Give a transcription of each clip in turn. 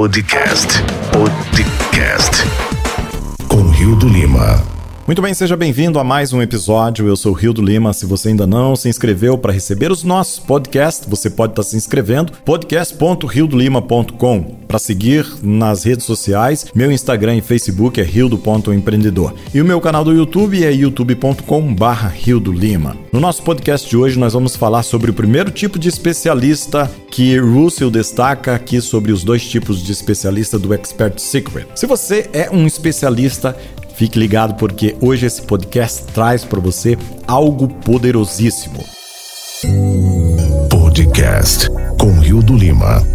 Podcast. Podcast. Com Rio do Lima. Muito bem, seja bem-vindo a mais um episódio. Eu sou o Rio do Lima. Se você ainda não se inscreveu para receber os nossos podcasts, você pode estar se inscrevendo podcast.riodolima.com para seguir nas redes sociais. Meu Instagram e Facebook é rildo.empreendedor. E o meu canal do YouTube é youtube.com/rio do Lima. No nosso podcast de hoje nós vamos falar sobre o primeiro tipo de especialista que Russell destaca aqui sobre os dois tipos de especialista do Expert Secret. Se você é um especialista Fique ligado porque hoje esse podcast traz para você algo poderosíssimo. Podcast com Rio do Lima.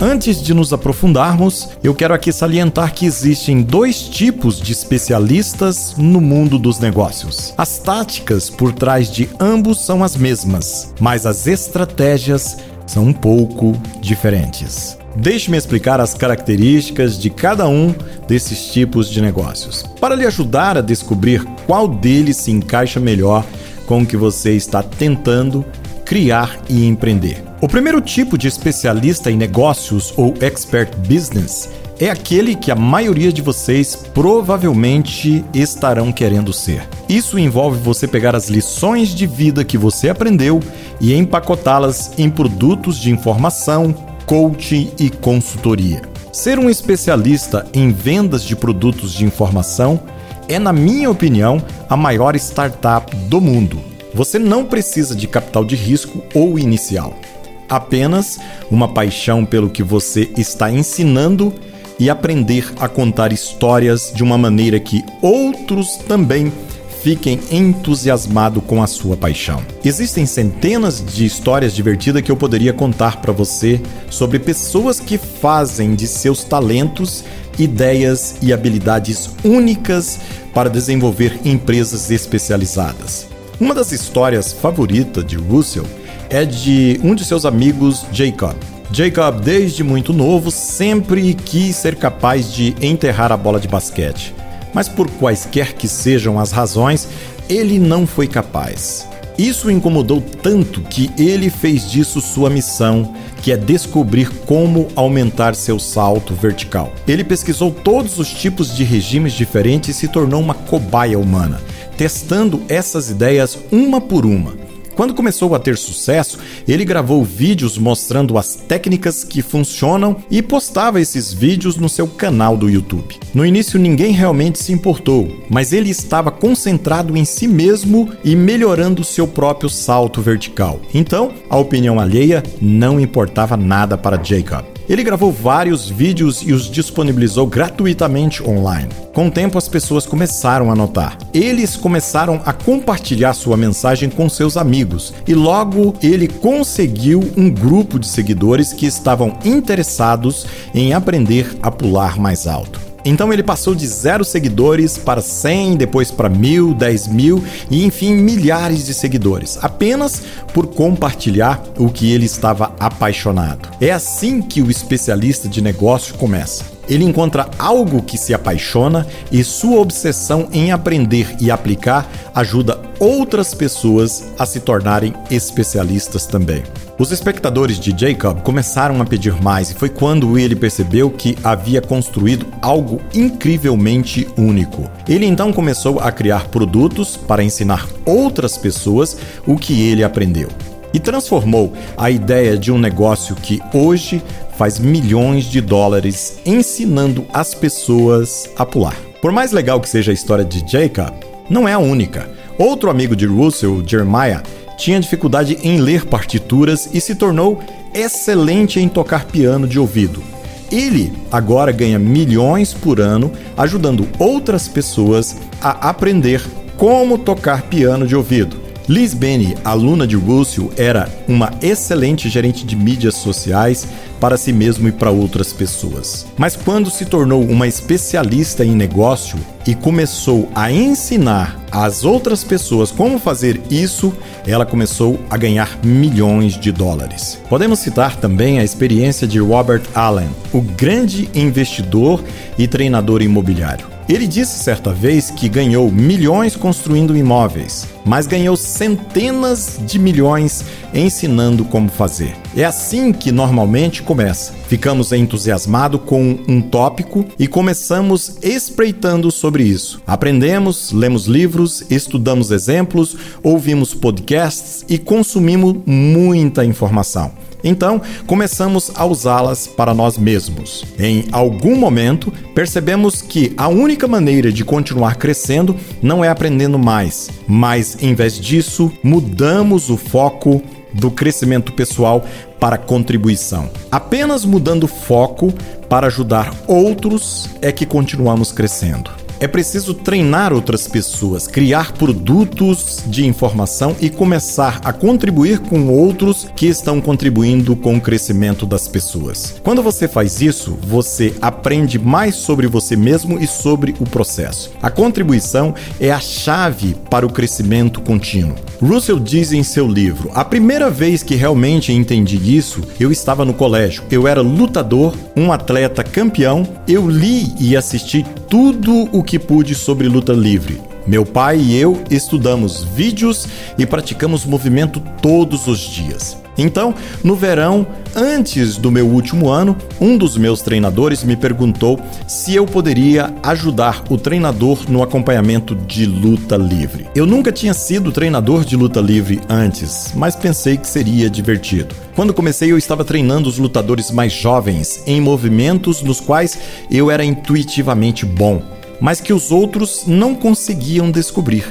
Antes de nos aprofundarmos, eu quero aqui salientar que existem dois tipos de especialistas no mundo dos negócios. As táticas por trás de ambos são as mesmas, mas as estratégias são um pouco diferentes. Deixe-me explicar as características de cada um desses tipos de negócios, para lhe ajudar a descobrir qual deles se encaixa melhor com o que você está tentando criar e empreender. O primeiro tipo de especialista em negócios ou expert business é aquele que a maioria de vocês provavelmente estarão querendo ser. Isso envolve você pegar as lições de vida que você aprendeu e empacotá-las em produtos de informação, coaching e consultoria. Ser um especialista em vendas de produtos de informação é, na minha opinião, a maior startup do mundo. Você não precisa de capital de risco ou inicial, apenas uma paixão pelo que você está ensinando e aprender a contar histórias de uma maneira que outros também fiquem entusiasmados com a sua paixão. Existem centenas de histórias divertidas que eu poderia contar para você sobre pessoas que fazem de seus talentos, ideias e habilidades únicas para desenvolver empresas especializadas. Uma das histórias favoritas de Russell é de um de seus amigos, Jacob. Jacob, desde muito novo, sempre quis ser capaz de enterrar a bola de basquete mas por quaisquer que sejam as razões, ele não foi capaz. Isso o incomodou tanto que ele fez disso sua missão, que é descobrir como aumentar seu salto vertical. Ele pesquisou todos os tipos de regimes diferentes e se tornou uma cobaia humana, testando essas ideias uma por uma quando começou a ter sucesso, ele gravou vídeos mostrando as técnicas que funcionam e postava esses vídeos no seu canal do YouTube. No início ninguém realmente se importou, mas ele estava concentrado em si mesmo e melhorando seu próprio salto vertical. Então, a opinião alheia não importava nada para Jacob. Ele gravou vários vídeos e os disponibilizou gratuitamente online. Com o tempo, as pessoas começaram a notar. Eles começaram a compartilhar sua mensagem com seus amigos e logo ele conseguiu um grupo de seguidores que estavam interessados em aprender a pular mais alto. Então ele passou de zero seguidores para 100, depois para mil, 10 mil e enfim milhares de seguidores, apenas por compartilhar o que ele estava apaixonado. É assim que o especialista de negócio começa. Ele encontra algo que se apaixona e sua obsessão em aprender e aplicar ajuda outras pessoas a se tornarem especialistas também. Os espectadores de Jacob começaram a pedir mais e foi quando ele percebeu que havia construído algo incrivelmente único. Ele então começou a criar produtos para ensinar outras pessoas o que ele aprendeu e transformou a ideia de um negócio que hoje faz milhões de dólares ensinando as pessoas a pular. Por mais legal que seja a história de Jacob, não é a única. Outro amigo de Russell, Jeremiah, tinha dificuldade em ler partituras e se tornou excelente em tocar piano de ouvido. Ele agora ganha milhões por ano ajudando outras pessoas a aprender como tocar piano de ouvido. Liz Benny, aluna de Russell, era uma excelente gerente de mídias sociais para si mesmo e para outras pessoas. Mas quando se tornou uma especialista em negócio e começou a ensinar às outras pessoas como fazer isso, ela começou a ganhar milhões de dólares. Podemos citar também a experiência de Robert Allen, o grande investidor e treinador imobiliário. Ele disse certa vez que ganhou milhões construindo imóveis, mas ganhou centenas de milhões ensinando como fazer. É assim que normalmente começa. Ficamos entusiasmados com um tópico e começamos espreitando sobre isso. Aprendemos, lemos livros, estudamos exemplos, ouvimos podcasts e consumimos muita informação. Então, começamos a usá-las para nós mesmos. Em algum momento, percebemos que a única maneira de continuar crescendo não é aprendendo mais, mas em vez disso, mudamos o foco do crescimento pessoal para contribuição. Apenas mudando foco para ajudar outros é que continuamos crescendo. É preciso treinar outras pessoas, criar produtos de informação e começar a contribuir com outros que estão contribuindo com o crescimento das pessoas. Quando você faz isso, você aprende mais sobre você mesmo e sobre o processo. A contribuição é a chave para o crescimento contínuo. Russell diz em seu livro: A primeira vez que realmente entendi isso, eu estava no colégio. Eu era lutador, um atleta campeão. Eu li e assisti tudo o que pude sobre luta livre. Meu pai e eu estudamos vídeos e praticamos movimento todos os dias. Então, no verão, antes do meu último ano, um dos meus treinadores me perguntou se eu poderia ajudar o treinador no acompanhamento de luta livre. Eu nunca tinha sido treinador de luta livre antes, mas pensei que seria divertido. Quando comecei, eu estava treinando os lutadores mais jovens em movimentos nos quais eu era intuitivamente bom, mas que os outros não conseguiam descobrir.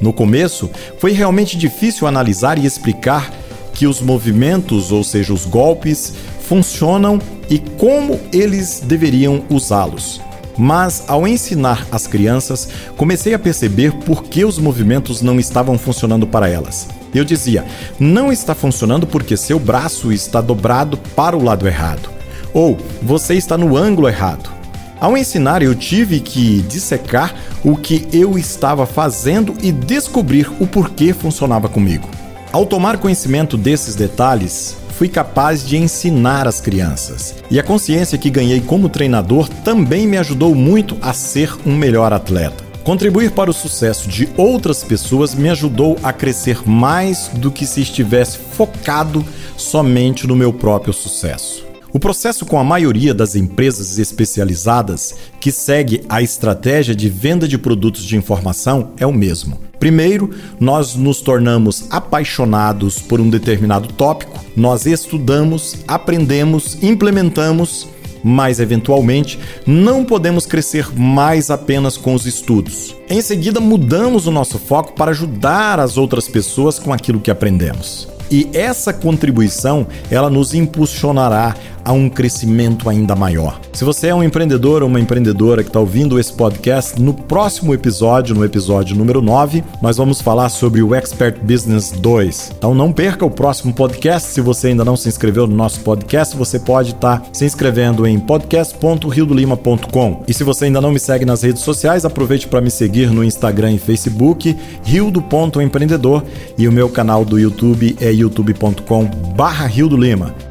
No começo, foi realmente difícil analisar e explicar que os movimentos, ou seja, os golpes, funcionam e como eles deveriam usá-los. Mas ao ensinar as crianças, comecei a perceber por que os movimentos não estavam funcionando para elas. Eu dizia: não está funcionando porque seu braço está dobrado para o lado errado, ou você está no ângulo errado. Ao ensinar, eu tive que dissecar o que eu estava fazendo e descobrir o porquê funcionava comigo. Ao tomar conhecimento desses detalhes, fui capaz de ensinar as crianças. E a consciência que ganhei como treinador também me ajudou muito a ser um melhor atleta. Contribuir para o sucesso de outras pessoas me ajudou a crescer mais do que se estivesse focado somente no meu próprio sucesso. O processo com a maioria das empresas especializadas que segue a estratégia de venda de produtos de informação é o mesmo. Primeiro, nós nos tornamos apaixonados por um determinado tópico, nós estudamos, aprendemos, implementamos, mas eventualmente não podemos crescer mais apenas com os estudos. Em seguida, mudamos o nosso foco para ajudar as outras pessoas com aquilo que aprendemos. E essa contribuição, ela nos impulsionará a um crescimento ainda maior. Se você é um empreendedor ou uma empreendedora que está ouvindo esse podcast, no próximo episódio, no episódio número 9, nós vamos falar sobre o Expert Business 2. Então não perca o próximo podcast. Se você ainda não se inscreveu no nosso podcast, você pode estar tá se inscrevendo em podcast.riodolima.com. E se você ainda não me segue nas redes sociais, aproveite para me seguir no Instagram e Facebook, rildo.empreendedor, e o meu canal do YouTube é youtube.com/barra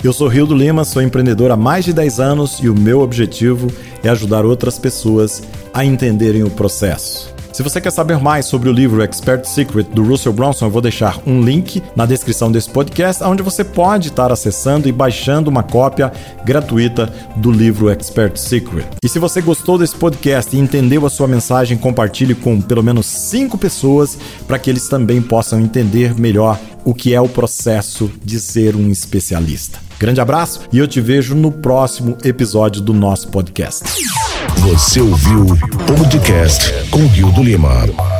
Eu sou Rio do Lima, sou empreendedor empreendedor há mais de 10 anos e o meu objetivo é ajudar outras pessoas a entenderem o processo. Se você quer saber mais sobre o livro Expert Secret do Russell Brunson, eu vou deixar um link na descrição desse podcast, onde você pode estar acessando e baixando uma cópia gratuita do livro Expert Secret. E se você gostou desse podcast e entendeu a sua mensagem, compartilhe com pelo menos cinco pessoas para que eles também possam entender melhor o que é o processo de ser um especialista. Grande abraço e eu te vejo no próximo episódio do nosso podcast. Você ouviu o podcast com Rio do Lima.